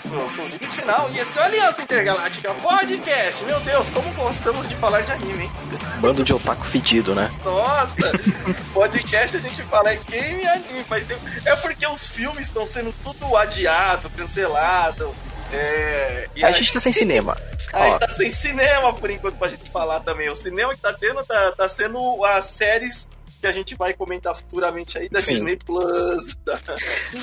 sou o Limite Final e esse é o Aliança Intergaláctica Podcast. Meu Deus, como gostamos de falar de anime, hein? Bando de otaku fedido, né? Nossa! podcast a gente fala é game e anime, faz tempo. É porque os filmes estão sendo tudo adiado, cancelado. É... A, a gente tá sem cinema. Aí tá sem cinema por enquanto pra gente falar também. O cinema que tá tendo tá, tá sendo as séries que a gente vai comentar futuramente aí da Sim. Disney Plus.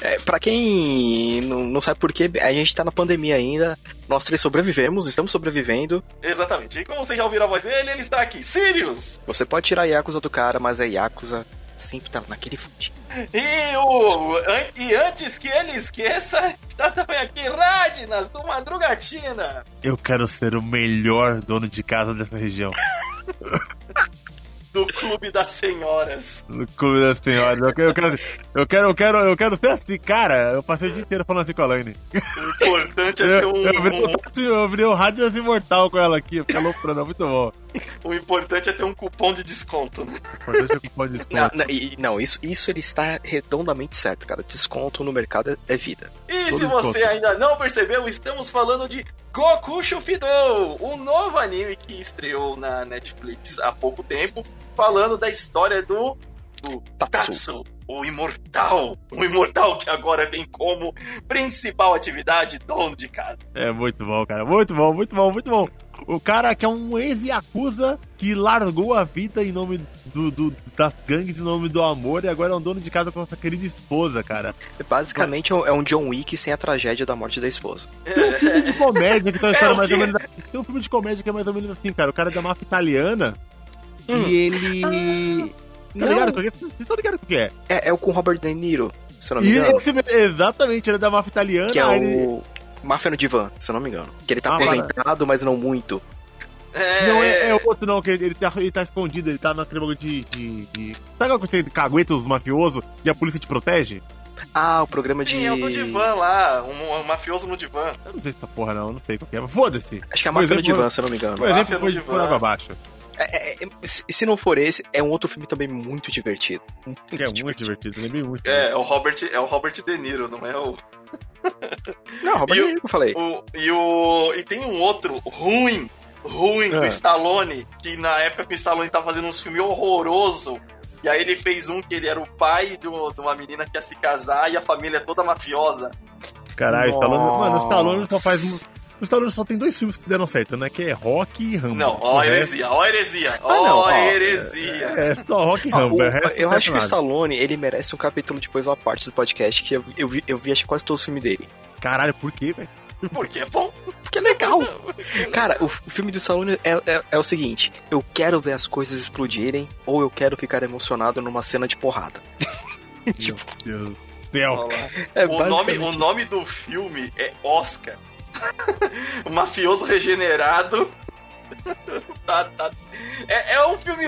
É, pra quem não, não sabe por que, a gente tá na pandemia ainda. Nós três sobrevivemos, estamos sobrevivendo. Exatamente. E como vocês já ouviram a voz dele, ele está aqui. Sirius! Você pode tirar a Yakuza do cara, mas a Yakuza sempre tá naquele fute. E, o, e antes que ele esqueça, está também aqui Radnas do Madrugatina. Eu quero ser o melhor dono de casa dessa região. do Clube das Senhoras. Do Clube das Senhoras. Eu quero, eu quero, eu quero, eu quero, eu quero ser assim, cara. Eu passei o dia inteiro falando assim com a Laine. O importante é ter um. Eu, eu, virei, um, rádio imortal com ela aqui, fica loucura, muito bom. O importante é ter um cupom de desconto, né? O importante é ter um cupom de desconto. Não, não, não, isso, isso ele está redondamente certo, cara. Desconto no mercado é vida. E Todo se você ainda não percebeu, estamos falando de Goku Shufidou, um novo anime que estreou na Netflix há pouco tempo, falando da história do, do Tatsu, o imortal, o imortal que agora tem como principal atividade dono de casa. É muito bom, cara, muito bom, muito bom, muito bom. O cara que é um ex-yakuza que largou a vida em nome do, do, das gangues, em nome do amor, e agora é um dono de casa com a sua querida esposa, cara. Basicamente é um John Wick sem a tragédia da morte da esposa. Tem um filme de comédia que tá é, mais ou menos. Tem um filme de comédia que é mais ou menos assim, cara. O cara é da máfia italiana hum. e ele. Tá ligado? Vocês estão ligados com o que é? é? É o com Robert De Niro, se não me engano. Esse, exatamente, ele é da máfia italiana. Que é o. Ele... Máfia no Divã, se eu não me engano. Que ele tá ah, aposentado, mas não muito. É... Não, é, é outro não, que ele tá, ele tá escondido, ele tá naquele bagulho de, de, de. Sabe aquela coisa de cagueta dos mafiosos e a polícia te protege? Ah, o programa de. Sim, é o do divã lá, um, um mafioso no divã. Eu não sei essa porra não, não sei qual que é, foda-se. Acho que é a máfia no divã, se eu não me engano. Por exemplo, foi por água abaixo. É, é, é se não for esse, é um outro filme também muito divertido. Muito que é divertido. muito divertido, lembrei muito. É, é, o Robert, é o Robert De Niro, não é o. Não, De Niro que eu falei. O, e, o, e tem um outro ruim, ruim é. do Stallone, que na época que o Stallone tava fazendo uns filmes horrorosos. E aí ele fez um que ele era o pai de uma menina que ia se casar e a família é toda mafiosa. Caralho, Stallone, mano, o Stallone só faz o Stallone só tem dois filmes que deram certo, né? Que é Rock e Rambo. Não, ó heresia, ó a heresia, ó a heresia. É, é, só Rock e Rambo. Ah, o, eu acho que o Stallone, ele merece um capítulo depois uma parte do podcast que eu, eu, vi, eu vi acho quase todos os filmes dele. Caralho, por quê, velho? Porque é bom. Porque é legal. Cara, o, filme do Stallone é, é, é, o seguinte: eu quero ver as coisas explodirem ou eu quero ficar emocionado numa cena de porrada. tipo, Meu Deus. Céu. É, o, nome, o nome do filme é Oscar. O mafioso regenerado. tá, tá. É, é um filme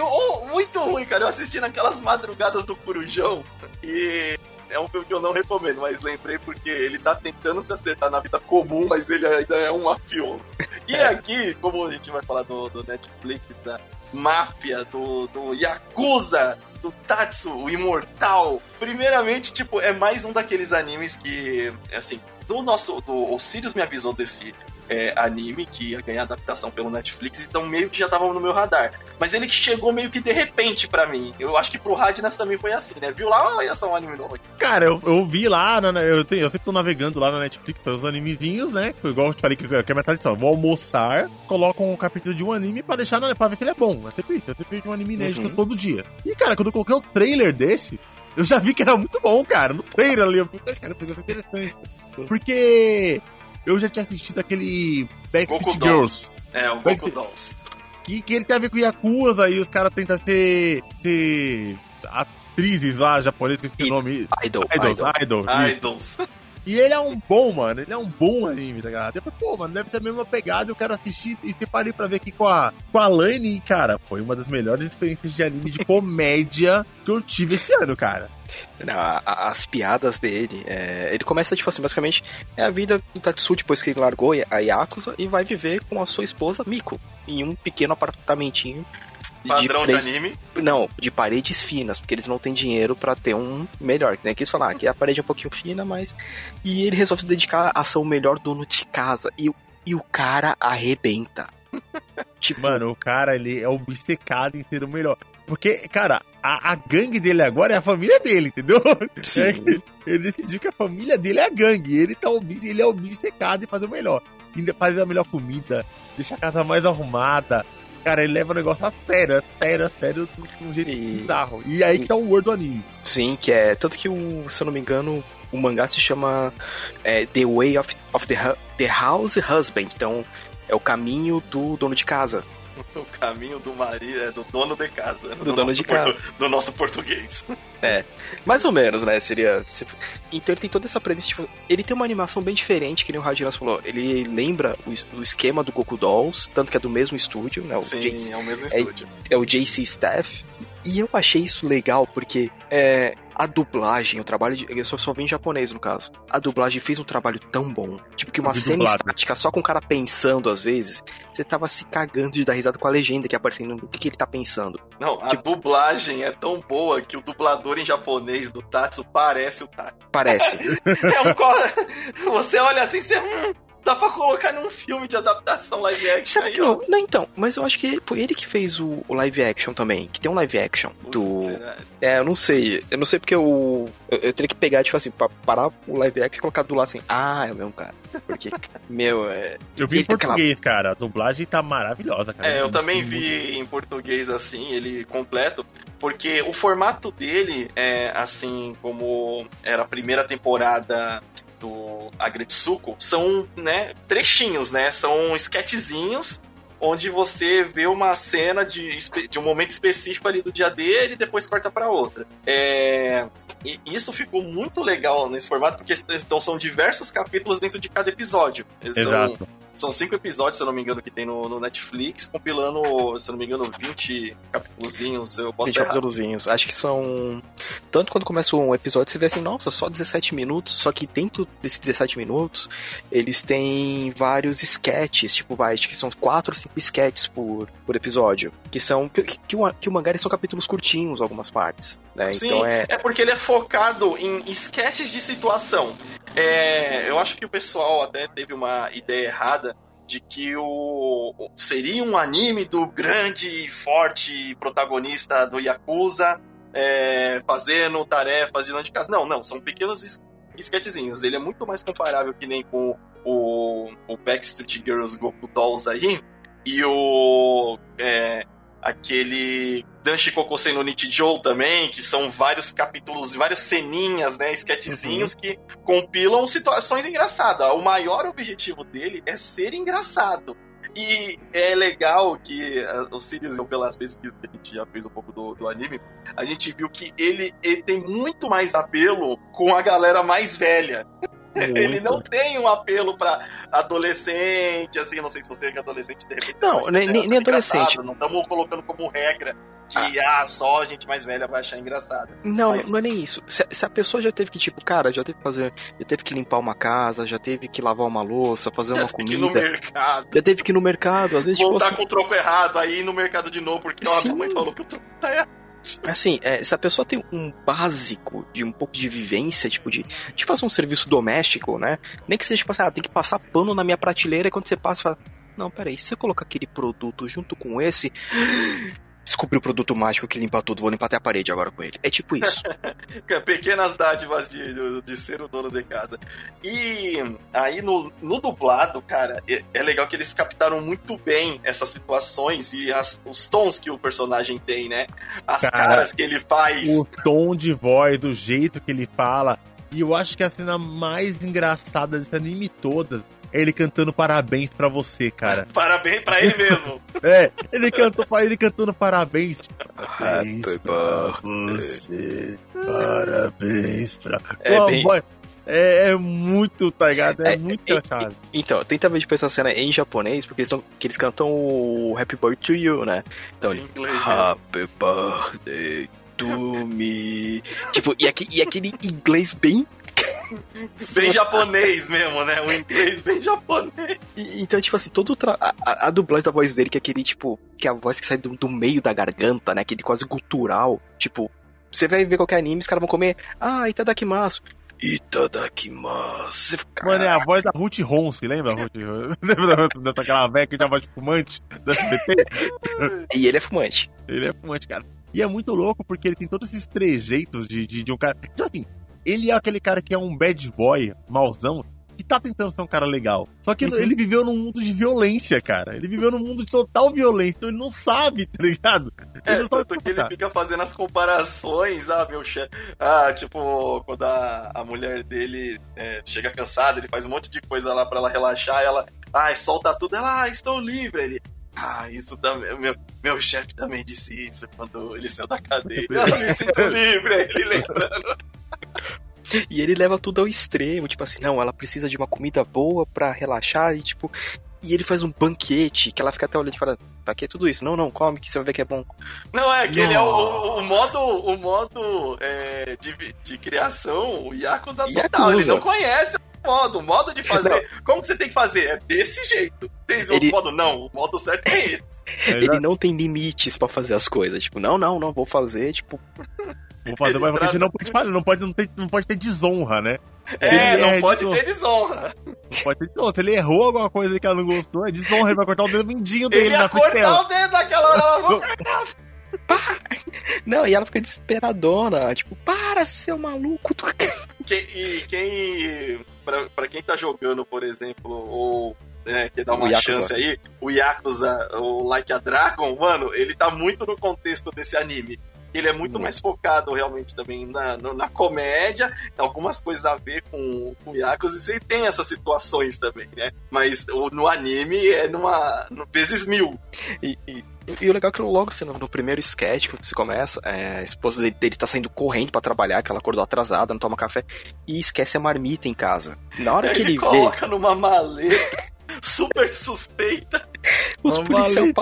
muito ruim, cara. Eu assisti naquelas madrugadas do Corujão e é um filme que eu não recomendo, mas lembrei porque ele tá tentando se acertar na vida comum, mas ele ainda é um mafioso. E é. aqui, como a gente vai falar do, do Netflix, da máfia, do, do Yakuza, do Tatsu, o Imortal. Primeiramente, tipo, é mais um daqueles animes que, assim, do nosso. Do, o Sirius me avisou desse é, anime que ia ganhar adaptação pelo Netflix, então meio que já tava no meu radar. Mas ele que chegou meio que de repente para mim. Eu acho que pro Radnas também foi assim, né? Viu lá, olha só um anime novo aqui. Cara, eu, eu vi lá, na, eu, tenho, eu sempre tô navegando lá na Netflix pelos animezinhos, né? Igual eu te falei que, que é a minha tradição. Vou almoçar, coloco um capítulo de um anime pra deixar na, pra ver se ele é bom. Eu sempre, eu sempre vejo um anime inédito uhum. todo dia. E, cara, quando eu coloquei o trailer desse, eu já vi que era muito bom, cara. No trailer ali, eu falei, cara, interessante. Porque eu já tinha assistido aquele Backstreet Girls. É, o Goku Dolls. Que, que ele tem a ver com Yakuza e os caras tentam ser, ser atrizes lá japonesas, com esse nome. Idol. Idols. Idol. Idols. E ele é um bom, mano. Ele é um bom anime, tá ligado? Falei, pô, mano, deve ter a mesma pegada. Eu quero assistir e separei pra ver aqui com a, com a Lane. E, cara, foi uma das melhores experiências de anime de comédia que eu tive esse ano, cara. Não, as piadas dele, é, ele começa, tipo assim, basicamente, é a vida do Tatsu depois que ele largou a Yakuza e vai viver com a sua esposa Miko, em um pequeno apartamentinho Padrão de, de anime? Não, de paredes finas, porque eles não têm dinheiro para ter um melhor. Né? Que eles falar que a parede é um pouquinho fina, mas. E ele resolve se dedicar a ser o melhor dono de casa. E, e o cara arrebenta. tipo... Mano, o cara, ele é obcecado em ser o melhor. Porque, cara, a, a gangue dele agora é a família dele, entendeu? Sim. É ele decidiu que a família dele é a gangue. Ele, tá, ele é obcecado em fazer o melhor. Ainda fazer a melhor comida, deixar a casa mais arrumada, Cara, ele leva o negócio a sério, a sério, a sério, de um jeito e... bizarro. E aí que tá o Word do anime. Sim, que é. Tanto que, o, se eu não me engano, o mangá se chama é, The Way of, of the, the House Husband. Então, é o caminho do dono de casa. O caminho do marido, é do dono de casa. Do, do dono de casa. do nosso português. É, mais ou menos, né? Seria. Então ele tem toda essa premissa. Tipo, ele tem uma animação bem diferente, que nem o Radinas falou. Ele lembra o, o, esquema do Goku Dolls, tanto que é do mesmo estúdio, né? O Sim, é o mesmo estúdio. É, é o JC Staff. E eu achei isso legal porque é, a dublagem, o trabalho de. Eu só, só vi em japonês, no caso. A dublagem fez um trabalho tão bom. Tipo, que uma cena dublado. estática, só com o cara pensando às vezes, você tava se cagando de dar risada com a legenda que aparecendo. O que, que ele tá pensando? Não, a tipo, dublagem é tão boa que o dublador em japonês do Tatsu parece o Tatsu. Parece. é um. Você olha assim, você. Dá pra colocar num filme de adaptação live action. Sabe aí, que eu, não, então, mas eu acho que foi ele que fez o, o, live action também. Que tem um live action do. É, eu não sei. Eu não sei porque eu, eu, eu teria que pegar, tipo assim, pra parar o live action e colocar do lado assim. Ah, é o mesmo cara. Porque, meu, é. Eu vi em português, aquela... cara. A dublagem tá maravilhosa, cara. É, eu também vi em português assim, ele completo. Porque o formato dele é assim como era a primeira temporada do Agretsuko são, né, trechinhos, né? São sketchzinhos onde você vê uma cena de, de um momento específico ali do dia dele e depois corta para outra. É, e isso ficou muito legal nesse formato, porque então, são diversos capítulos dentro de cada episódio. Exato. São, são cinco episódios, se eu não me engano, que tem no, no Netflix, compilando, se eu não me engano, 20 capítulozinhos. Eu posso 20 capítulozinhos. Acho que são. Tanto quando começa um episódio, você vê assim, nossa, só 17 minutos. Só que dentro desses 17 minutos, eles têm vários sketches, tipo, vai, acho que são 4 ou 5 sketches por, por episódio. Que são. Que, que, o, que o mangá são capítulos curtinhos, algumas partes. Né? Sim, então é... é porque ele é focado em sketches de situação. É, eu acho que o pessoal até teve uma ideia errada de que o seria um anime do grande e forte protagonista do Yakuza é, fazendo tarefas de de casa. Não, não, são pequenos esquetezinhos. Ele é muito mais comparável que nem com o, o Backstreet Girls Goku Dolls aí e o é, aquele Danshi Kokosei no Nichijou também, que são vários capítulos, várias ceninhas, né, sketchzinhos uhum. que compilam situações engraçadas. O maior objetivo dele é ser engraçado. E é legal que o Sirius, pelas pesquisas que a gente já fez um pouco do, do anime, a gente viu que ele, ele tem muito mais apelo com a galera mais velha. Muito. Ele não tem um apelo para adolescente, assim, não sei se você é adolescente de repente. Não, nem, nem adolescente. Não estamos colocando como regra que ah. ah. só a gente mais velha vai achar engraçado. Não, Mas... não é nem isso. Se, se, a pessoa já teve que, tipo, cara, já teve que fazer. Já teve que limpar uma casa, já teve que lavar uma louça, fazer uma comida. no mercado. Já teve que ir no mercado, às vezes. Voltar tipo, assim... com o troco errado, aí ir no mercado de novo, porque ó, minha mãe falou que o troco tá errado. Assim, é, se a pessoa tem um básico de um pouco de vivência, tipo, de, de fazer um serviço doméstico, né? Nem que seja, tipo assim, ah, tem que passar pano na minha prateleira e quando você passa, fala, não, peraí, se você colocar aquele produto junto com esse, descobri o produto mágico que limpa tudo, vou limpar até a parede agora com ele. É tipo isso. Pequenas dádivas de, de, de, ser o dono de casa. E aí no, no dublado, cara, é, é, legal que eles captaram muito bem essas situações e as, os tons que o personagem tem, né? As cara, caras que ele faz. O tom de voz, do jeito que ele fala. E eu acho que a cena mais engraçada desse anime todas ele cantando parabéns para você, cara. parabéns para ele mesmo. é, ele cantou para ele cantando parabéns. Parabéns pra você. Parabéns pra. É, bem... É, é, muito, tá ligado? É, é muito é. Então, tenta ver tipo essa cena em japonês, porque eles, tão, que eles cantam o Happy Birthday to You, né? Então, em inglês, né? Happy Birthday to me. tipo, e, aqui, e aquele inglês bem Bem japonês mesmo, né? O inglês bem japonês. E- então, tipo assim, todo o tra... a, a- a dublagem da voz dele, que é aquele, tipo, que é a voz que sai do, do meio da garganta, né? Aquele quase gutural. Tipo, você vai ver qualquer anime, os caras vão comer. Ah, Itadakimasu. Itadakimasu. Fica, Mano, é a voz da Ruth Ronce, lembra? Ruth? lembra da- daquela velha que tinha voz de fumante do SBT? E ele é fumante. Ele é fumante, cara. E é muito louco porque ele tem todos esses trejeitos de, de, de um cara. Tipo assim, ele é aquele cara que é um bad boy, mauzão, que tá tentando ser um cara legal. Só que Uhum. ele viveu num mundo de violência, cara. Ele viveu num mundo de total violência, então ele não sabe, tá ligado? Ele É, não sabe tanto que ele comportar. fica fazendo as comparações, ah, meu chefe. Ah, tipo, quando a, a mulher dele é, chega cansada, ele faz um monte de coisa lá pra ela relaxar, ela, ai, solta tudo, ela, ah, estou livre. Ele, ah, isso também, meu, meu chefe também disse isso quando ele saiu da cadeia. Eu me sinto livre, ele lembrando. E ele leva tudo ao extremo, tipo assim, não, ela precisa de uma comida boa pra relaxar e tipo. E ele faz um banquete que ela fica até olhando e fala, pra que tudo isso? Não, não, come que você vai ver que é bom. Não, é que ele é o, o- modo, o modo é, de, de criação, o Yakuza total. Yakuza. Ele não conhece o modo, o modo de fazer. Como que você tem que fazer? É desse jeito. Tem outro Ele- modo? Não, o modo certo é esse. Ele não tem limites pra fazer as coisas. Tipo, não, não, não, vou fazer, tipo. Vou fazer, mas a gente não pode falar, não pode, não, ter, não pode ter desonra, né? É, Ele não é pode de- ter desonra. Não pode ter desonra. Se ele errou alguma coisa que ela não gostou, é desonra. Ele vai cortar o dedo mindinho dele Ele ia na frente cortar dela. o dedo naquela hora. ela vai cortar. Não, e ela fica desesperadona, tipo, para, seu maluco. Tu... Quem- e quem. Pra, pra quem tá jogando, por exemplo, ou. Né, quer dar O uma Yakuza. chance aí, o Yakuza, o Like a Dragon, mano, ele tá muito no contexto desse anime. Ele é muito Muito. mais focado realmente também na, no- na comédia, algumas coisas a ver com, com o Yakuza, e tem essas situações também, né? Mas o- no anime é numa. No, vezes mil. E, e- e o legal é que logo assim, no, no primeiro sketch, quando você começa, é, a esposa dele, dele tá saindo correndo pra trabalhar, que ela acordou atrasada, não toma café, e esquece a marmita em casa. Na hora Aí que ele, ele, vê, coloca numa maleta super suspeita. os policiais.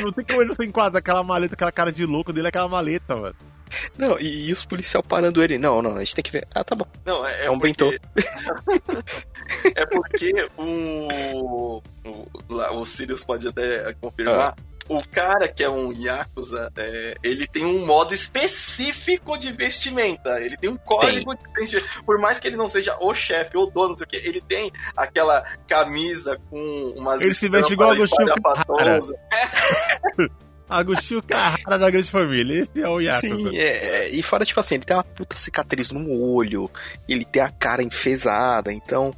Não tem como ele não se enquadrar aquela maleta, aquela cara de louco dele, aquela maleta, mano. Não, e, e os policiais parando ele. Não, não, a gente tem que ver. Ah, tá bom. Não, é, É um porque... bentô. é porque o, o, o Sirius pode até confirmar. Ah. O cara que é um Yakuza, é, ele tem um modo específico de vestimenta. Ele tem um código de vestimenta. Por mais que ele não seja o chefe ou o dono, não sei o que, ele tem aquela camisa com umas Ele se veste igual Agostinho espalhafatosas. Agostinho Carrara da grande família. Esse é o Yakuza. Sim, é, é, e fora, tipo assim, ele tem uma puta cicatriz no olho, ele tem a cara enfesada, então.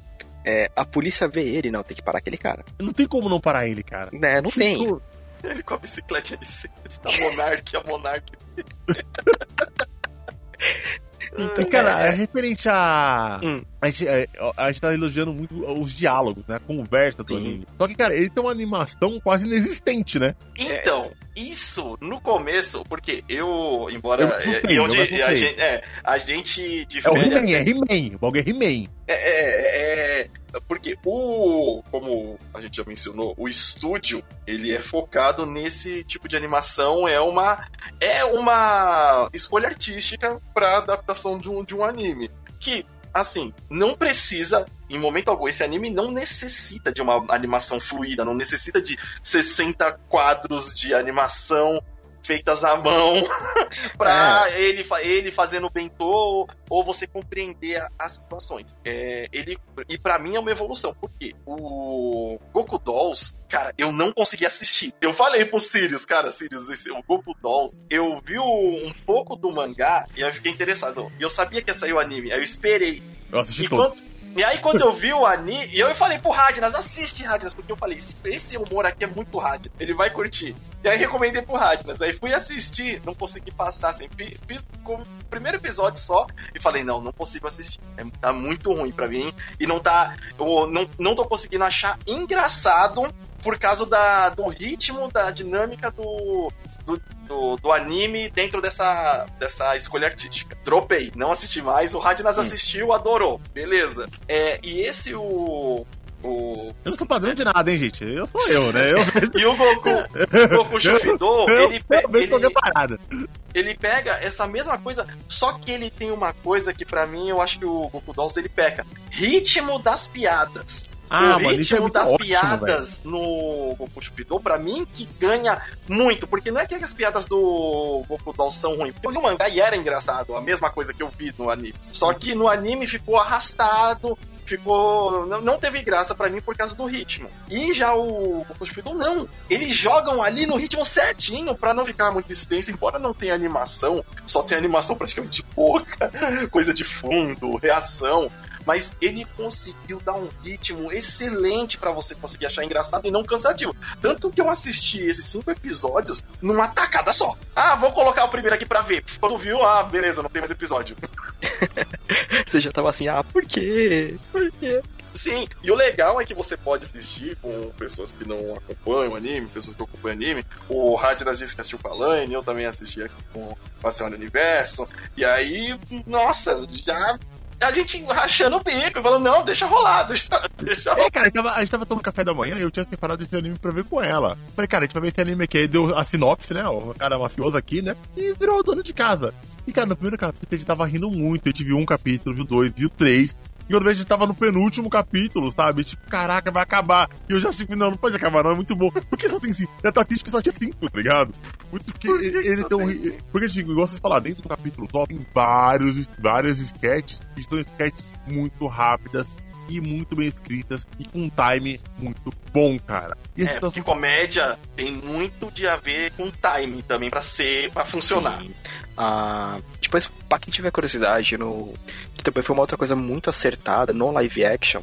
é, a polícia vê ele, não, tem que parar aquele cara. Não tem como não parar ele, cara. Né, não tem. Ele com a bicicleta de cesta, da Monark, a Monark. Então, cara, é, referente a. Hum. A, gente, é, a gente tá elogiando muito os diálogos, né? A conversa do Sim. anime. Só que, cara, ele tem uma animação quase inexistente, né? Então, isso no começo, porque eu, embora Eu assustei, eu, a, gente, é, a gente É o difere He-Man, é He-Man. O bagulho é He-Man. É, é, é, porque o, como a gente já mencionou, o estúdio ele é focado nesse tipo de animação, é uma é uma escolha artística para adaptação de um, de um anime que assim não precisa em momento algum esse anime não necessita de uma animação fluida, não necessita de 60 quadros de animação feitas à mão pra ele, fa- ele fazendo o bentô ou você compreender a- as situações. É, ele, e pra mim é uma evolução, porque o Goku Dolls, cara, eu não consegui assistir. Eu falei pro Sirius, cara, Sirius, esse, o Goku Dolls, eu vi um pouco do mangá e eu fiquei interessado. E eu sabia que ia sair o anime, aí eu esperei. Eu assisti todo. E aí, quando eu vi o anime, e eu falei pro Radnas, assiste Radnas, porque eu falei, esse, humor aqui é muito Radnas, ele vai curtir. E aí recomendei pro Radnas, aí fui assistir, não consegui passar, assim, fi- fiz como primeiro episódio só, e falei, não, não consigo assistir, é, tá muito ruim pra mim, e não tá, eu não, não tô conseguindo achar engraçado por causa da, do ritmo, da dinâmica do, do, do, do anime dentro dessa, dessa escolha artística. Dropei, não assisti mais. O Radnas assistiu, adorou. Beleza. É, e esse o. O, Eu não sou padrão de nada, hein, gente? Eu sou eu, né? Eu, e o Goku, o Goku Shufido, eu, ele, pe- ele, ele pega essa mesma coisa, só que ele tem uma coisa que pra mim eu acho que o Goku Dolls ele peca. Ritmo das piadas. Ah, o mano, isso é ritmo muito das ótimo, piadas no Goku Shubido, pra mim, que ganha muito. Porque não é que as piadas do Goku Dolls são ruins. Porque no mangá era engraçado, a mesma coisa que eu vi no anime. Só que no anime ficou arrastado, ficou. Não, não teve graça pra mim por causa do ritmo. E já o Goku Shubido, não. Eles jogam ali no ritmo certinho pra não ficar muito extenso, embora não tenha animação, só tem animação praticamente pouca, coisa de fundo, reação mas ele conseguiu dar um ritmo excelente pra você conseguir achar engraçado e não cansativo. Tanto que eu assisti esses cinco episódios numa tacada só. Ah, vou colocar o primeiro aqui pra ver. Quando viu, ah, beleza, não tem mais episódio. Você já tava assim, ah, por quê? Por quê? Sim, e o legal é que você pode assistir com pessoas que não acompanham o anime, pessoas que acompanham anime. O Radnas disse que assistiu com a Laine, eu também assisti aqui com a Senhora Universo. E aí, nossa, já a gente rachando o bico, falando, não, deixa rolar, deixa, deixa rolar. É, cara, a gente, tava, a gente tava tomando café da manhã e eu tinha separado esse anime pra ver com ela. Falei, cara, a gente vai ver esse anime aqui. Aí deu a sinopse, né? O cara mafioso aqui, né? E virou dono de casa. E, cara, no primeiro capítulo a gente tava rindo muito. A gente viu um capítulo, viu dois, viu três. E quando a gente tava no penúltimo capítulo, sabe? Tipo, caraca, vai acabar. E eu já tipo, não, não pode acabar, não, é muito bom. Por que só tem cinco? É que só tinha cinco, tá ligado? Muito porque Por que que ele tem um. tem Porque, tipo, igual vocês falaram, dentro do capítulo só tem vários, vários sketches, que são sketches muito rápidas e muito bem escritas e com um time muito bom, cara. E É, situação porque comédia tem muito de a ver com timing também pra ser, pra funcionar. Sim. Ah, depois, pra quem tiver curiosidade, no, que também foi uma outra coisa muito acertada no live action.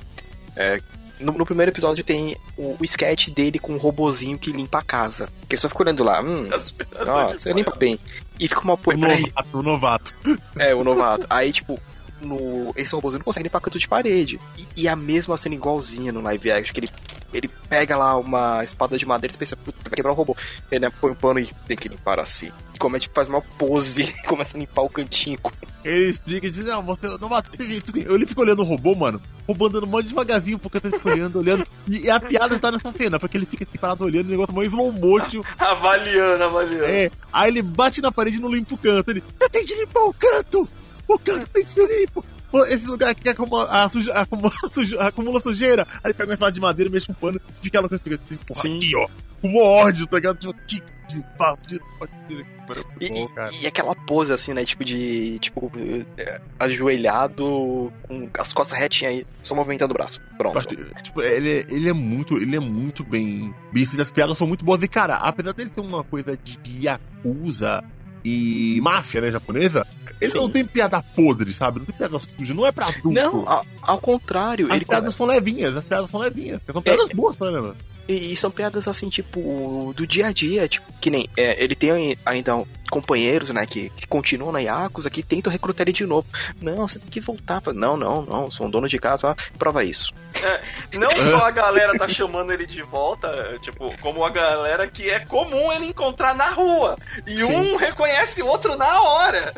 é, no, no primeiro episódio tem o, o sketch dele com um robozinho que limpa a casa. Que ele só fica olhando lá, hum, ó, você limpa bem. E fica uma o porra. Peraí, novato, o novato. é, o novato. Aí, tipo, no, esse robôzinho não consegue limpar canto de parede. E, e a mesma cena igualzinha no live action, que ele, ele pega lá uma espada de madeira e pensa, puta, vai quebrar o robô. Ele né, põe um pano e tem que limpar assim. E comete, faz uma pose e começa a limpar o cantinho. Ele explica e diz, não, você é jeito, tem. Ele fica olhando o robô, mano. O robô andando mó devagarzinho, porque eu tô olhando, olhando. E, e a piada está nessa cena, porque ele fica assim, parado olhando, o negócio mais slow motion. Avaliando, avaliando. É, aí ele bate na parede e não limpa o canto. Ele, você tem de limpar o canto! O canto tem que ser limpo! Pô, Esse lugar aqui acumula, a suja, acumula, suja- acumula sujeira. Aí ele pega uma espada de madeira, mexe um pano e fica lá com esse assim, porra, Sim. aqui, ó. Com um ódio, tá ligado? Tipo, que de limpar, de limpar. E, cara. e, aquela pose assim, né? Tipo de. Tipo, é, ajoelhado, com as costas retinhas aí, só movimentando o braço. Pronto. Que, Tipo, ele, é- ele é muito, ele é muito bem, escrito, as piadas são muito boas. E, cara, apesar dele ter uma coisa de, de Yakuza e máfia, né, japonesa, ele Sim. não tem piada podre, sabe? Não tem piada suja, não é pra adulto. Não, a- ao contrário, As piadas são levinhas, as piadas são levinhas. São piadas boas, né, mano? E, e são piadas assim, tipo, do dia a dia, tipo, que nem é, ele tem ai- ainda companheiros, né, que, que continuam na Yakuza, que tentam recrutar ele de novo. Não, você tem que voltar. Fala, Não, não, não, sou um dono de casa, ah, prova isso. Não só a galera tá chamando ele de volta, tipo, como a galera que é comum ele encontrar na rua. E Sim. um reconhece o outro na hora.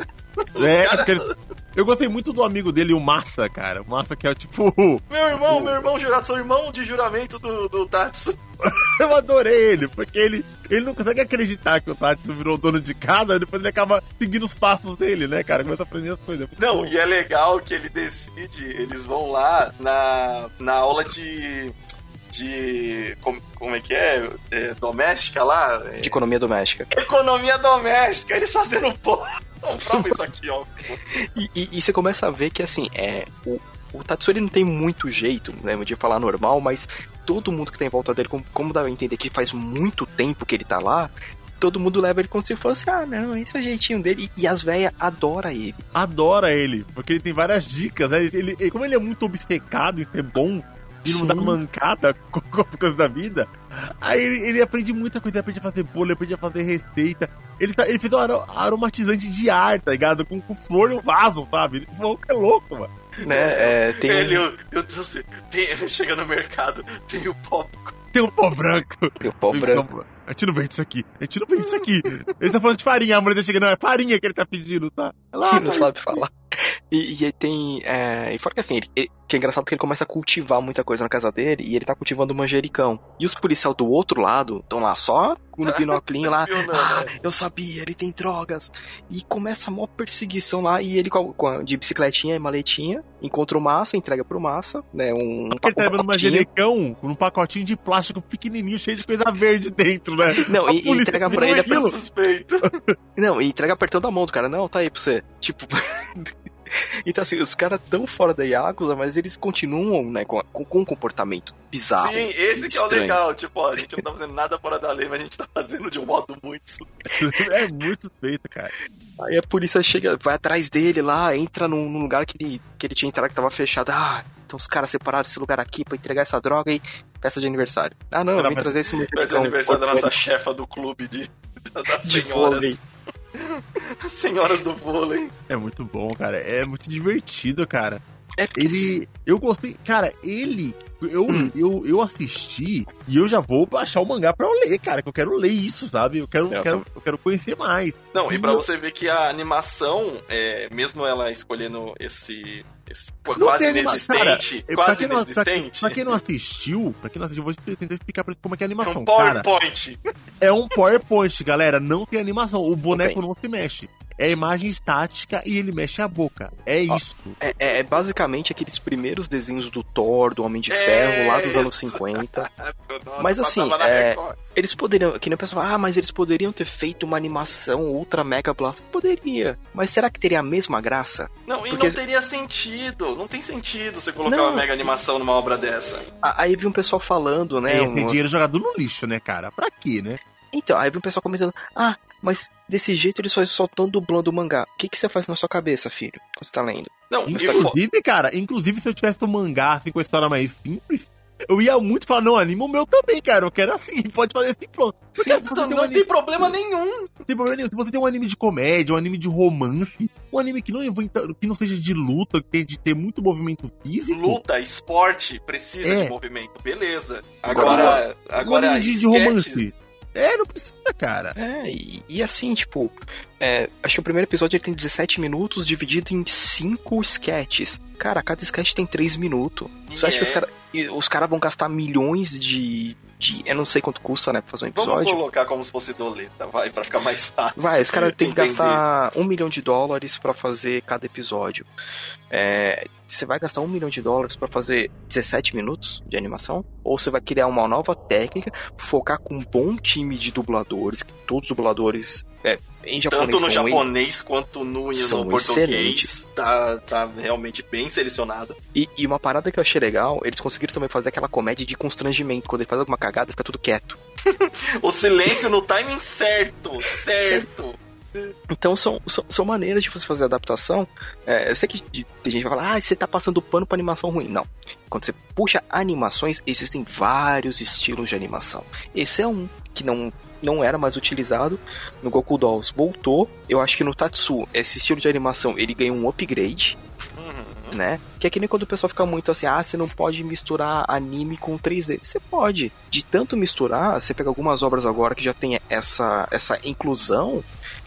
É, cara- porque ele- eu gostei muito do amigo dele, o Massa, cara. O Massa que é tipo. Meu irmão, meu irmão jurado, sou irmão de juramento do, do Tatsu. Eu adorei ele, porque ele, ele não consegue acreditar que o Tatsu virou dono de casa, depois ele acaba seguindo os passos dele, né, cara? Começa a aprender as coisas. Não, e é legal que ele decide, eles vão lá na, na aula de. de. como, como é que é? É, doméstica lá? É, De economia doméstica. economia doméstica, eles fazendo pô. Não, prova isso aqui, ó. E, e- e você começa a ver que, assim, é. O, o Tatsu ele não tem muito jeito, né, de falar normal, mas todo mundo que tá em volta dele, como, como dá a entender que faz muito tempo que ele tá lá, todo mundo leva ele como se fosse, ah, não, esse é o jeitinho dele. E, e as velhas adoram ele. Adora ele, porque ele tem várias dicas, né? Ele, ele- como ele é muito obcecado em ser bom e não dá mancada com, com as coisas da vida, aí ele, ele aprende muita coisa, ele aprende a fazer bolo, ele aprende a fazer receita. Ele, tá, ele fez um aro- aromatizante de ar, tá ligado? Com, com flor no vaso, sabe? Ele falou que é louco, mano. Né? É, tem um- Ele, eu, eu. Tem, chega no mercado, tem o pop. Tem um pó branco. tem o pau branco. A gente não vende isso aqui. A gente não vende isso aqui. Ele tá falando de farinha. A mulher tá chegando, não, é farinha que ele tá pedindo, tá? É lá, que não sabe falar. E, e aí tem. É, e fora que assim, ele, ele- que é engraçado que ele começa a cultivar muita coisa na casa dele e ele tá cultivando manjericão. E os policiais do outro lado estão lá só no binoclinho lá. Espionando, Ah, né? eu sabia, ele tem drogas. E começa a maior perseguição lá. E ele, com com de bicicletinha e maletinha, encontra o Massa, entrega pro Massa, né? Um, Ele tá levando manjericão num pacotinho de plástico pequenininho, cheio de coisa verde dentro, né? Não, e, e entrega pra ele apertando. Suspeito. Não, e entrega apertando a mão do cara. Não, tá aí pra você. Tipo. então, assim, os caras tão fora da Yakuza, mas eles continuam, né, com, com, um comportamento bizarro. Sim, esse que é o legal. Tipo, ó, a gente não tá fazendo nada fora da lei, mas a gente tá fazendo de um modo muito. É muito feito, cara. Aí a polícia chega, vai atrás dele lá, entra num, num lugar que ele, que ele tinha entrado que tava fechado. Ah, então os caras separaram esse lugar aqui pra entregar essa droga e festa de aniversário. Ah, não, vim pra- trazer esse ser manjericão aniversário da nossa chefa do clube de. Das de senhoras. vôlei. As senhoras do vôlei. É muito bom, cara. É muito divertido, cara. É porque Ele. Eu gostei. Cara, ele. Eu, Hum. eu, eu assisti e eu já vou baixar o mangá pra eu ler, cara. Que eu quero ler isso, sabe? Eu quero, Eu quero, eu quero conhecer mais. Não, e pra Não. você ver que a animação, é, mesmo ela escolhendo esse. Pô, Não quase tem anima- inexistente. É, pra quase quem não- pra- inexistente. Pra quem não assistiu, pra quem não assistiu, eu vou tentar explicar pra vocês como é que é a é animação. um cara, PowerPoint. é um PowerPoint, galera. Não tem animação. O boneco não se mexe. É imagem estática e ele mexe a boca. É isso. É, é- é basicamente aqueles primeiros desenhos do Thor, do Homem de É, Ferro, lá dos isso. anos 50. Nossa, Mas assim, é-. Eles poderiam, que nem o pessoal, ah, mas eles poderiam ter feito uma animação ultra mega blast. Poderia. Mas será que teria a mesma graça? Não, e porque- não teria sentido. Não tem sentido você colocar Não. uma mega animação numa obra dessa. Aí vi um pessoal falando, né? Esse uma- dinheiro jogado no lixo, né, cara? Pra quê, né? Então, aí vi um pessoal comentando, ah, mas desse jeito eles só só estão dublando o mangá. O que, que você faz na sua cabeça, filho, quando você tá lendo? Não, Inclusive, cara, inclusive se eu tivesse um mangá assim com a história mais simples, eu ia muito falar, não, anima o meu também, cara. Eu quero assim, pode fazer assim, pronto. Porque Sim, não, tem um anime, tem problema nenhum. não tem problema nenhum. Se você tem um anime de comédia, um anime de romance, um anime que não, inventa- que não seja de luta, que tem de ter muito movimento físico. Luta, esporte, precisa É. de movimento, beleza. Agora- Agora, um agora anime de, de sketches- romance. É, não precisa, cara. É, e, e assim, tipo, é, acho que o primeiro episódio ele tem 17 minutos dividido em 5 sketches. Cara, cada sketch tem 3 minutos. Você acha que os É. caras os cara vão gastar milhões de, de. Eu não sei quanto custa, né, pra fazer um Vamos episódio. colocar como se fosse doleta, vai, pra ficar mais fácil. Vai, os caras têm que gastar um milhão de dólares pra fazer cada episódio. É, você vai gastar um milhão de dólares pra fazer 17 minutos de animação? Ou você vai criar uma nova técnica, focar com um bom time de dubladores, que todos os dubladores é, em japonês Tanto no japonês quanto no, no português. Tá, tá realmente bem selecionado. E, e uma parada que eu achei legal, eles conseguiram também fazer aquela comédia de constrangimento. Quando ele faz alguma cagada, fica tudo quieto. O silêncio no timing certo, certo. Então são, são, são maneiras de você fazer adaptação. É, eu sei que tem gente que vai falar, ah, você tá passando pano pra animação ruim. Não. Quando você puxa animações, existem vários estilos de animação. Esse é um que não, não era mais utilizado no Goku Dolls. Voltou. Eu acho que no Tatsu, esse estilo de animação, ele ganhou um upgrade. Né? Que é que nem quando o pessoal fica muito assim, ah, você não pode misturar anime com 3D. Você pode. De tanto misturar, você pega algumas obras agora que já tem essa, essa inclusão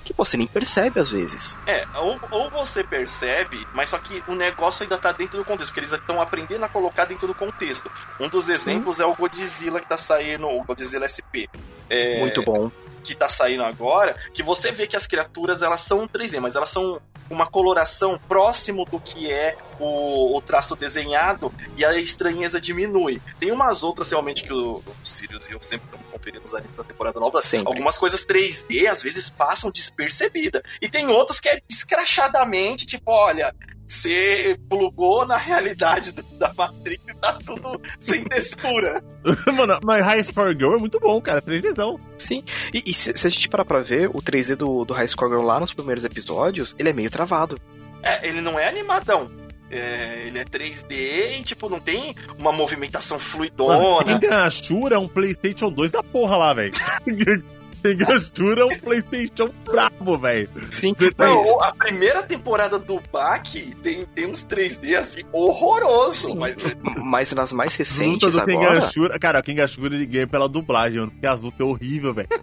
que você nem percebe às vezes. É, ou, ou você percebe, mas só que o negócio ainda tá dentro do contexto, porque eles estão aprendendo a colocar dentro do contexto. Um dos exemplos é o Godzilla que tá saindo, o Godzilla SP. É, Muito bom. que tá saindo agora, que você vê que as criaturas elas são 3D, mas elas são uma coloração próximo do que é o, o traço desenhado e a estranheza diminui. Tem umas outras realmente que o, o Sirius e eu sempre estamos conferindo os animes da temporada nova. Sempre. Algumas coisas 3D às vezes passam despercebida. E tem outros que é escrachadamente, tipo, olha, você plugou na realidade do- da Matrix e tá tudo sem textura. Mano, mas High Score Girl é muito bom, cara. 3Dzão. Sim. E, e se, se a gente parar pra ver, o 3D do, do High Score Girl lá nos primeiros episódios, ele é meio travado. É, ele não é animadão. É, ele é 3D e, tipo, não tem uma movimentação Mano, fluidona. Tengasura é um PlayStation 2 da porra lá, velho. Tengasura é um PlayStation brabo, velho. Sim, Não, mas, a primeira temporada do Baki tem, tem uns 3D assim horroroso, mas mas nas mais Luta recentes do agora. Cara, o ele ganha pela dublagem, mano. Porque a azul é horrível, velho.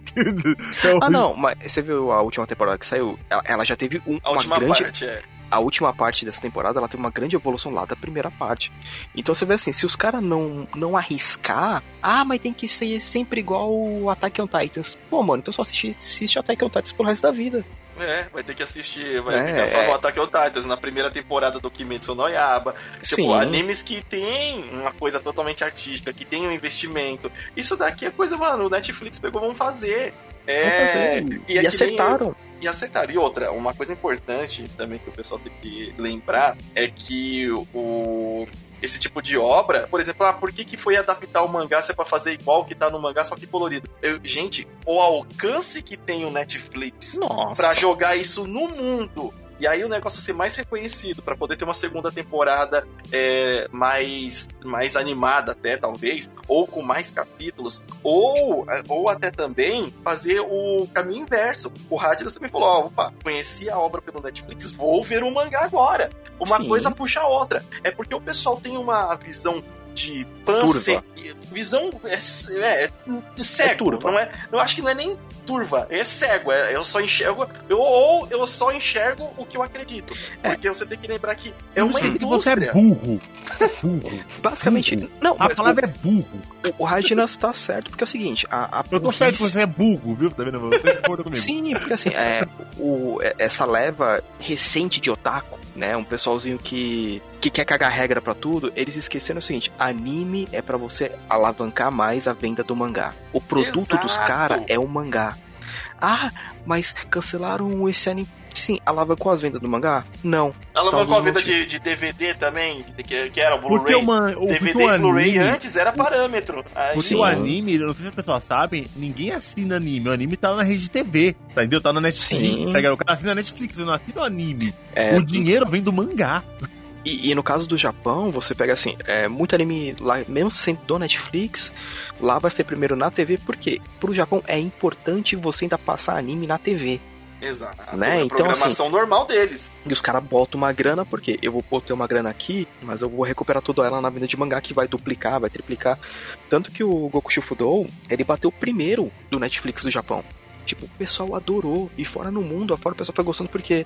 É Ah, não, mas você viu a última temporada que saiu? Ela, ela já teve um, a uma última grande. parte é. A última parte dessa temporada ela tem uma grande evolução lá da primeira parte. Então você vê assim, se os caras não, não arriscar, ah, mas tem que ser sempre igual o Attack on Titans. Pô, mano, então só assiste, assiste Attack on Titans pro resto da vida. É, vai ter que assistir, vai é, ficar só no Attack on Titans, na primeira temporada do Kimetsu no Yaba. Tipo, Sim. animes que tem uma coisa totalmente artística, que tem um investimento. Isso daqui é coisa, mano, o Netflix pegou, vamos fazer. É, e, e é acertaram. E acertaram. E outra, uma coisa importante também que o pessoal tem que lembrar é que o, esse tipo de obra, por exemplo, ah, por que, que foi adaptar o mangá se é pra fazer igual que tá no mangá, só que colorido? Eu, gente, o alcance que tem o Netflix para pra jogar isso no mundo e aí o negócio ser mais reconhecido para poder ter uma segunda temporada é, mais, mais animada até, talvez, ou com mais capítulos, ou, ou até também fazer o caminho inverso. O Radler também falou, ó, opa, conheci a obra pelo Netflix, vou ver o mangá agora. Uma Sim. coisa puxa a outra. É porque o pessoal tem uma visão de panse... Visão é, é, é cego, é não é? Eu acho que não é nem turva, é cego. É, eu só enxergo, eu, ou eu só enxergo o que eu acredito. É. Porque você tem que lembrar que é uma indústria. Você é burro. burro. Basicamente, burro. não. A palavra o, é burro. O, o Raginas tá certo, porque é o seguinte, a, a Eu tô certo que você é burro, viu? Tá vendo? Você concorda comigo. Sim, porque assim, é, o, é, essa leva recente de otaku, né? Um pessoalzinho que, que quer cagar regra para tudo, eles esqueceram o seguinte: anime é para você alavancar mais a venda do mangá. O produto Exato. dos caras é o mangá. Ah, mas cancelaram esse anime. Sim, alavancou as vendas do mangá? Não. Alavancou a venda de, de, DVD também, que, que era o Blu-ray. O, DVD e Blu-ray antes era parâmetro. Aí... Porque Sim. o anime, não sei se as pessoas sabem, ninguém assina anime. O anime tá na rede TV, tá entendeu? Tá na Netflix. Sim. Tá o cara assina na Netflix, não assina o anime. É... O dinheiro vem do mangá. E, e, no caso do Japão, você pega assim, é, muito anime lá, mesmo sendo do Netflix, lá vai ser primeiro na TV, porque pro Japão é importante você ainda passar anime na TV. Exato. Né? A então, programação assim, normal deles. E os caras botam uma grana, porque eu vou ter uma grana aqui, mas eu vou recuperar toda ela na venda de mangá, que vai duplicar, vai triplicar. Tanto que o Goku Shufudou, ele bateu primeiro do Netflix do Japão. Tipo, o pessoal adorou. E fora no mundo, afora o pessoal foi gostando porque,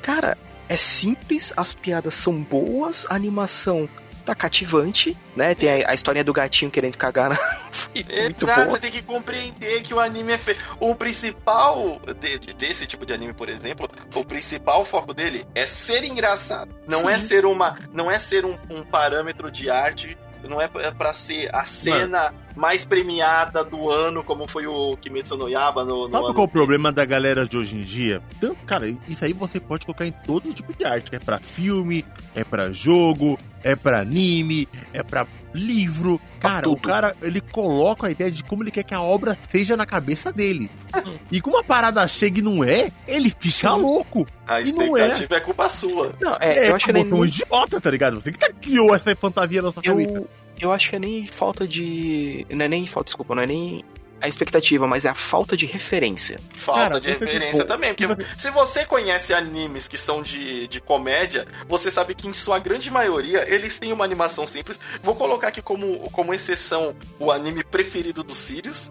cara, é simples, as piadas são boas, a animação tá cativante, né? Tem a, a historinha do gatinho querendo cagar na. muito Exato, você tem que compreender que o anime é feito. O principal de, desse tipo de anime, por exemplo, o principal foco dele é ser engraçado. Não Sim. é ser uma. Não é ser um, um parâmetro de arte não é para ser a cena Mano. Mais premiada do ano, como foi o Kimetsu no Yaba no, no Sabe ano qual é o problema da galera de hoje em dia? Então, cara, isso aí você pode colocar em todo tipo de arte, é para filme, é para jogo, é para anime, é para livro. Cara, o cara, ele coloca a ideia de como ele quer que a obra seja na cabeça dele. e como a parada chega e não é, ele fica Sim. louco. A expectativa é. é culpa sua. Não, é, é eu acho que nem... um idiota, tá ligado? Você que tá, criou essa fantasia na sua eu, cabeça. Eu acho que é nem falta de. Não é nem falta, desculpa, não é nem a expectativa, mas é a falta de referência. Falta Cara, de referência que... também, porque se você conhece animes que são de, de comédia, você sabe que em sua grande maioria eles têm uma animação simples. Vou colocar aqui como, como exceção o anime preferido do Sirius,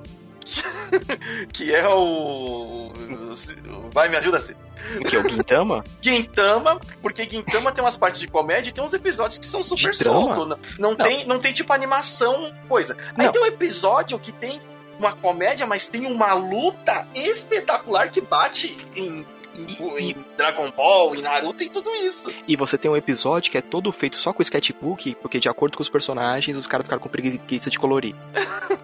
que é o. Vai, me ajuda, assim. O que? O Gintama? Gintama, porque Gintama tem umas partes de comédia e tem uns episódios que são super soltos. Não, não, Tem, não tem tipo animação, coisa. Aí não. tem um episódio que tem uma comédia, mas tem uma luta espetacular que bate em Dragon Ball, em Naruto e tudo isso. E você tem um episódio que é todo feito só com sketchbook, porque de acordo com os personagens, os caras ficaram com preguiça de colorir.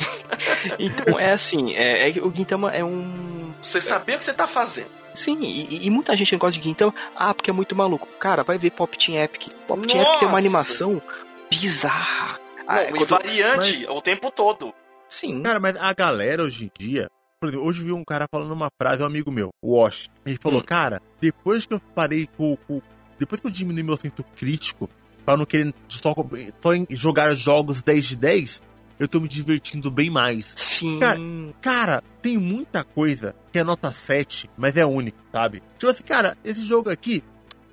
então é assim, é, é, o Gintama é um. Você saber o que você tá fazendo. Sim, e, e, muita gente não gosta de Gintama, ah, porque é muito maluco. Cara, vai ver Pop Team Epic. Pop Team Epic tem uma animação bizarra. Não, ah, e variante mas... o tempo todo. Sim. Cara, mas a galera hoje em dia. Por exemplo, hoje vi um cara falando uma frase, um amigo meu, o Wash. Ele falou, hum. cara, depois que eu parei com, com. Depois que eu diminui meu senso crítico, pra não querer só, só jogar jogos 10 de 10, eu tô me divertindo bem mais. Sim. Cara, cara, tem muita coisa que é nota 7, mas é único, sabe? Tipo assim, cara, esse jogo aqui,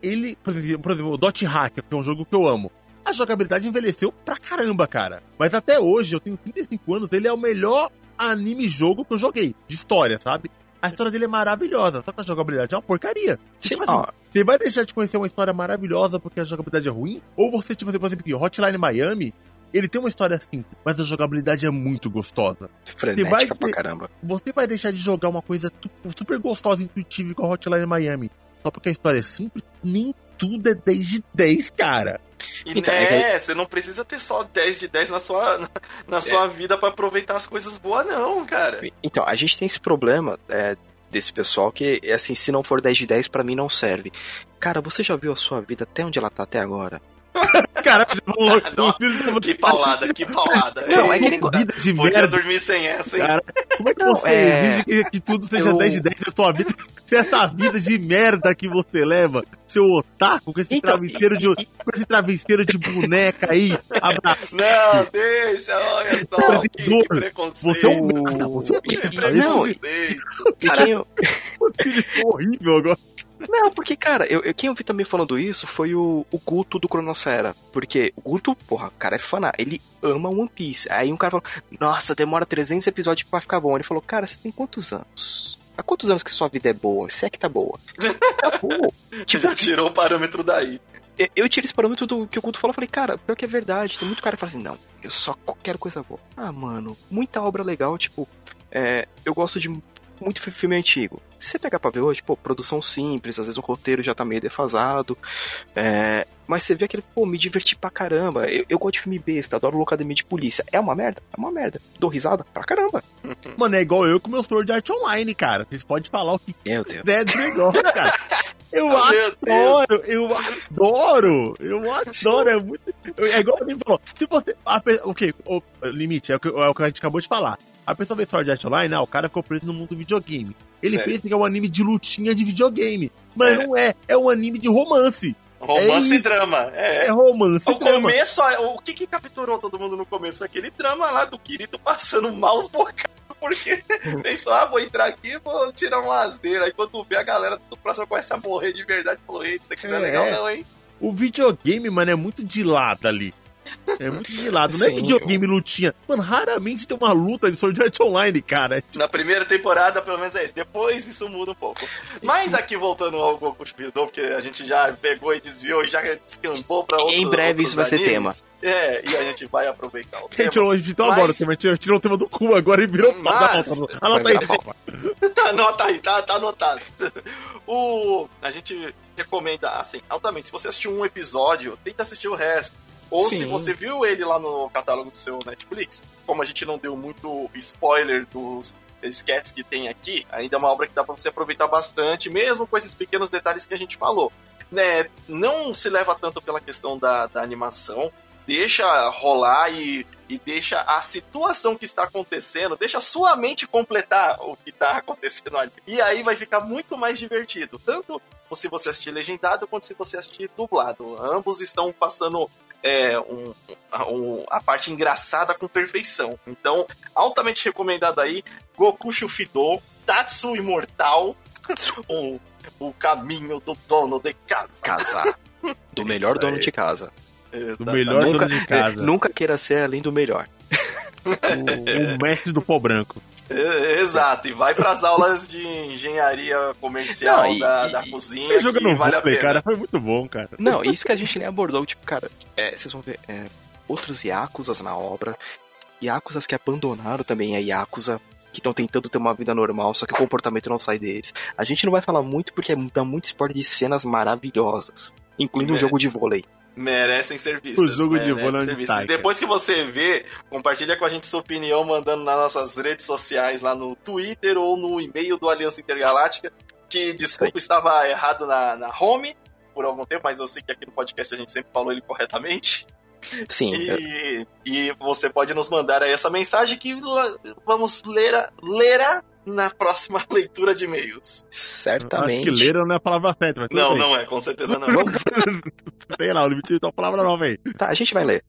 ele, por exemplo, por exemplo o Dot Hacker, que é um jogo que eu amo a jogabilidade envelheceu pra caramba, cara. Mas até hoje, eu tenho 35 anos, ele é o melhor anime jogo que eu joguei, de história, sabe? A história dele é maravilhosa, só que a jogabilidade é uma porcaria. Tipo assim, Você vai deixar de conhecer uma história maravilhosa porque a jogabilidade é ruim? Ou você, tipo, assim, por exemplo, aqui, Hotline Miami, ele tem uma história simples, mas a jogabilidade é muito gostosa. frenética vai pra caramba. Você vai deixar de jogar uma coisa super gostosa e intuitiva igual Hotline Miami só porque a história é simples? Nem tudo é 10 de 10, cara. E Então, né, é você não precisa ter só 10 de 10 na sua, na, na sua vida pra aproveitar as coisas boas, não, cara. Então, a gente tem esse problema é, desse pessoal que, é assim, se não for 10 de 10, pra mim não serve. Cara, você já viu a sua vida até onde ela tá até agora? Caralho, já já- Que paulada, que paulada. Não, é que nem- Vida de Podia merda. dormir sem essa, hein? Cara, como é que Não, você é- exige que, que tudo seja Eu- 10 de 10 na sua vida? Se essa vida de merda que você leva, seu otaku, com esse Então, travesseiro de. com esse travesseiro de boneca aí, abraço. Não, deixa, olha só, que, que preconceito. Você é um merda, você é um Que merda. Não, Isso, preconceito. E quem eu- são horrível agora. Não, porque, cara, eu, eu- quem eu vi também falando isso foi o, o Guto do Cronosfera. Porque o Guto, porra, o cara é fã, ele ama One Piece. Aí um cara falou, nossa, demora 300 episódios pra ficar bom. Ele falou, cara, você tem quantos anos? Há quantos anos que sua vida é boa? Se é que tá boa. Tá boa. Tipo, Já tirou o parâmetro daí. eu- tirei esse parâmetro do que o Guto falou. Eu falei, cara, pior que é verdade. Tem muito cara que fala assim, não, eu só quero coisa boa. Ah, mano, muita obra legal, tipo, é, eu gosto de muito fi- filme antigo. Se você pegar pra ver hoje, pô, produção simples, às vezes o roteiro já tá meio defasado. é, mas você vê aquele, pô, me diverti pra caramba. Eu, eu gosto de filme besta, adoro Locademia de Polícia. É uma merda? É uma merda. Dou risada pra caramba. Mano, é igual eu com meu Sword Art Online, cara. Vocês podem falar o que Meu Deus. quiser do negócio, cara. Eu Meu Deus. adoro, eu adoro, eu adoro, é muito. É igual alguém falou, se você. A, pe- o que? O limite, é o que, é o que a gente acabou de falar. A pessoa vê Sword Art Online, ah, o cara ficou preso no mundo do videogame. Ele Sério? pensa que é um anime de lutinha de videogame. Mas É. não é, é um anime de romance. Romance É e drama. É. É romance. O drama. começo, o que que capturou todo mundo no começo? Foi aquele drama lá do Kirito passando mal os bocados, porque pensou, ah, vou entrar aqui, vou tirar um lazer. Aí quando vê a galera do próximo começa a morrer de verdade, falou, eita, isso aqui não é É. legal não, hein? O videogame, mano, é muito de lado ali. É muito de lado. Não é Sim. videogame lutinha. Mano, raramente tem uma luta de Sword Art Online, cara. Na primeira temporada, pelo menos é isso. Depois isso muda um pouco. Mas aqui voltando ao Goku Shibidou, porque a gente já pegou e desviou e já descambou pra outro Em breve isso vai ser tema. É, e a gente vai aproveitar o tema. tirou então Mas- agora? Tirar, tirou o tema do cu agora e virou Mas- pauta. Anota aí. pauta. Anota aí, tá, tá anotado. O, a gente recomenda, assim, altamente, se você assistiu um episódio, tenta assistir o resto. Ou se Sim. você viu ele lá no catálogo do seu Netflix, como a gente não deu muito spoiler dos sketches que tem aqui, ainda é uma obra que dá pra você aproveitar bastante, mesmo com esses pequenos detalhes que a gente falou. Né, não se leva tanto pela questão da, da animação, deixa rolar e, e deixa a situação que está acontecendo, deixa sua mente completar o que está acontecendo ali. E aí vai ficar muito mais divertido. Tanto se você assistir legendado quanto se você assistir dublado. Ambos estão passando é, um- um- a parte engraçada com perfeição. Então, altamente recomendado aí, Goku Shufido, Tatsu Imortal, o, o caminho do dono de casa. Casa. Do melhor dono de casa. Do melhor Nunca- dono de casa. Nunca queira ser além do melhor. O, o mestre do pó branco. É, Exato, e vai pras aulas de engenharia comercial Não, e- da, e- da e- cozinha. Jogando que vale a vôlei, pena. cara, foi muito bom, cara. Não, isso que a gente nem abordou, tipo, cara, é, vocês vão ver é, outros Yakuzas na obra, Yakuzas que abandonaram também a Yakuza, que estão tentando ter uma vida normal, só que o comportamento não sai deles. A gente não vai falar muito porque dá muito spoiler de cenas maravilhosas, incluindo um É. jogo de vôlei. Merecem serviço. O jogo de vôlei onde tá. Depois que você vê, compartilha com a gente sua opinião mandando nas nossas redes sociais, lá no Twitter ou no e-mail do Aliança Intergaláctica, que, desculpa, estava errado na, na home por algum tempo, mas eu sei que aqui no podcast a gente sempre falou ele corretamente. Sim, eu- E, e você pode nos mandar aí essa mensagem que vamos ler, a- ler a na próxima leitura de e-mails. certamente. Acho que ler não é a palavra certa, mas Não, bem. não é, com certeza não. Vamos, Sei lá, o limite é uma palavra nova aí. tá, a gente vai ler.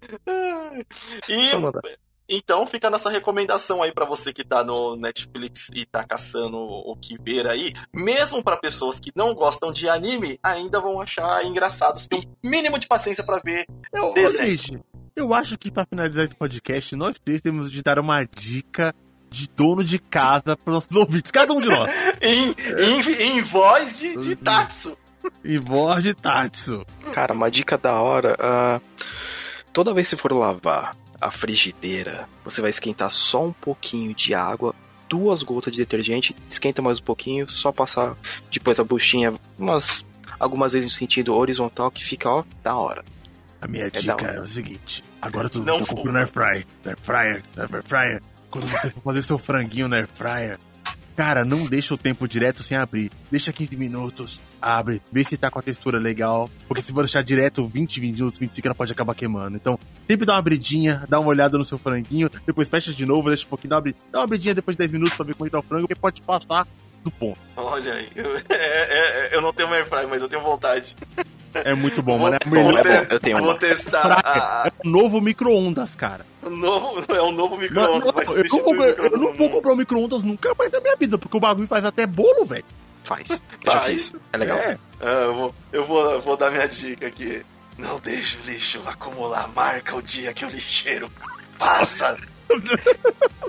E Só mandar. então fica nossa recomendação aí pra você que tá no Netflix e tá caçando o que ver aí, mesmo pra pessoas que não gostam de anime, ainda vão achar engraçado. Você tem um mínimo de paciência pra ver. Eu, gente, eu acho que pra finalizar esse podcast, nós três temos de dar uma dica de dono de casa para nossos ouvintes, cada um de nós. em, em, em voz de, de Tatsu. Em voz de Tatsu. Cara, uma dica da hora. Uh, toda vez que for lavar a frigideira, você vai esquentar só um pouquinho de água, duas gotas de detergente, esquenta mais um pouquinho, só passar depois a buchinha umas algumas vezes no sentido horizontal que fica ó da hora. A minha é dica é o seguinte: agora tu não tá comprando air fryer, air fryer, air fryer. Quando você for fazer seu franguinho na air fryer, cara, não deixa o tempo direto sem abrir. Deixa 15 minutos, abre, vê se tá com a textura legal. Porque se for deixar direto 20, 20 minutos, 25, ela pode acabar queimando. Então, sempre dá uma abridinha, dá uma olhada no seu franguinho, depois fecha de novo, deixa um pouquinho, dá uma, dá uma abridinha depois de 10 minutos pra ver como é tá o frango, porque pode passar do ponto. Olha aí, eu, é, é, eu não tenho uma airfryer, mas eu tenho vontade. É muito bom, mano. É vou, te, eu tenho vou uma. testar. A... É um novo micro-ondas, cara. Novo, é um novo micro-ondas. Eu, eu, eu, não vou comprar um micro-ondas nunca mais na minha vida, porque o bagulho faz até bolo, velho. Faz. Faz. É legal. É. Ah, eu, vou, eu vou, vou dar minha dica aqui. Não deixe o lixo acumular. Marca o dia que o lixeiro passa.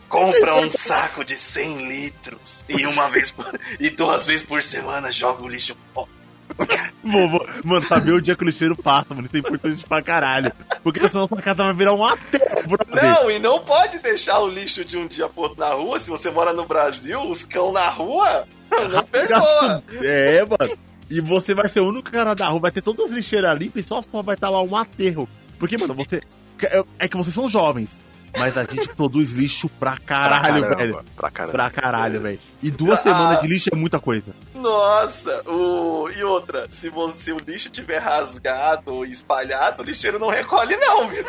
Compra um saco de 100 litros e uma vez por, e duas vezes por semana joga o lixo fora. Vou, vou, mano, saber o dia que o lixeiro passa, mano. Isso é importante pra caralho. Porque senão sua casa vai virar um aterro, Não, e não pode deixar o lixo de um dia pro outro na rua. Se você mora no Brasil, os cão na rua, não perdoa. É, mano. E você vai ser o único cara da rua, vai ter todas as lixeiras limpas e só vai estar lá um aterro. Porque, mano, você. É, é que vocês são jovens. Mas a gente produz lixo pra caralho, pra velho. Pra caralho. Pra caralho, velho. E duas ah, semanas de lixo é muita coisa. Nossa, o... e outra, se, você, se o lixo tiver rasgado ou espalhado, o lixeiro não recolhe, não, viu?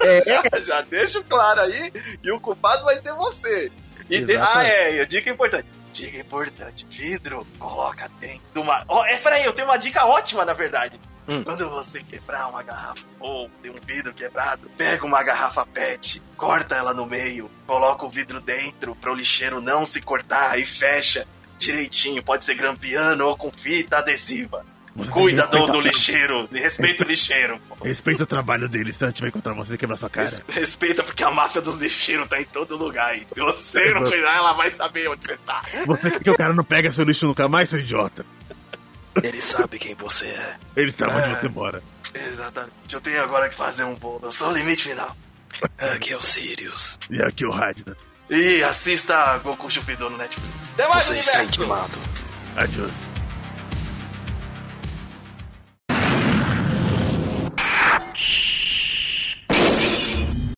É. Já, já deixo claro aí, e o culpado vai ser você. E de... Ah, é, dica importante. Dica importante: vidro, coloca dentro de uma. Oh, é, peraí, eu tenho uma dica ótima, na verdade. Hum. Quando você quebrar uma garrafa ou tem um vidro quebrado, pega uma garrafa PET, corta ela no meio, coloca o vidro dentro para o lixeiro não se cortar e fecha direitinho. Pode ser grampeando ou com fita adesiva. Você Cuida do, do lixeiro, respeita o lixeiro. Respeita o trabalho dele, senão a gente vai encontrar você e quebrar sua cara. Respeita, porque a máfia dos lixeiros tá em todo lugar. E se você não cuidar, ela vai saber onde você tá. Você quer que o cara não pega seu lixo nunca mais, seu idiota? Ele sabe quem você é. Ele sabe é, onde você mora. Exatamente. Eu tenho agora que fazer um bolo. Eu sou o limite final. Aqui é o Sirius. E aqui é o Radna. E assista Goku Chupidor no Netflix. Até mais, Você está intimado. Adiós.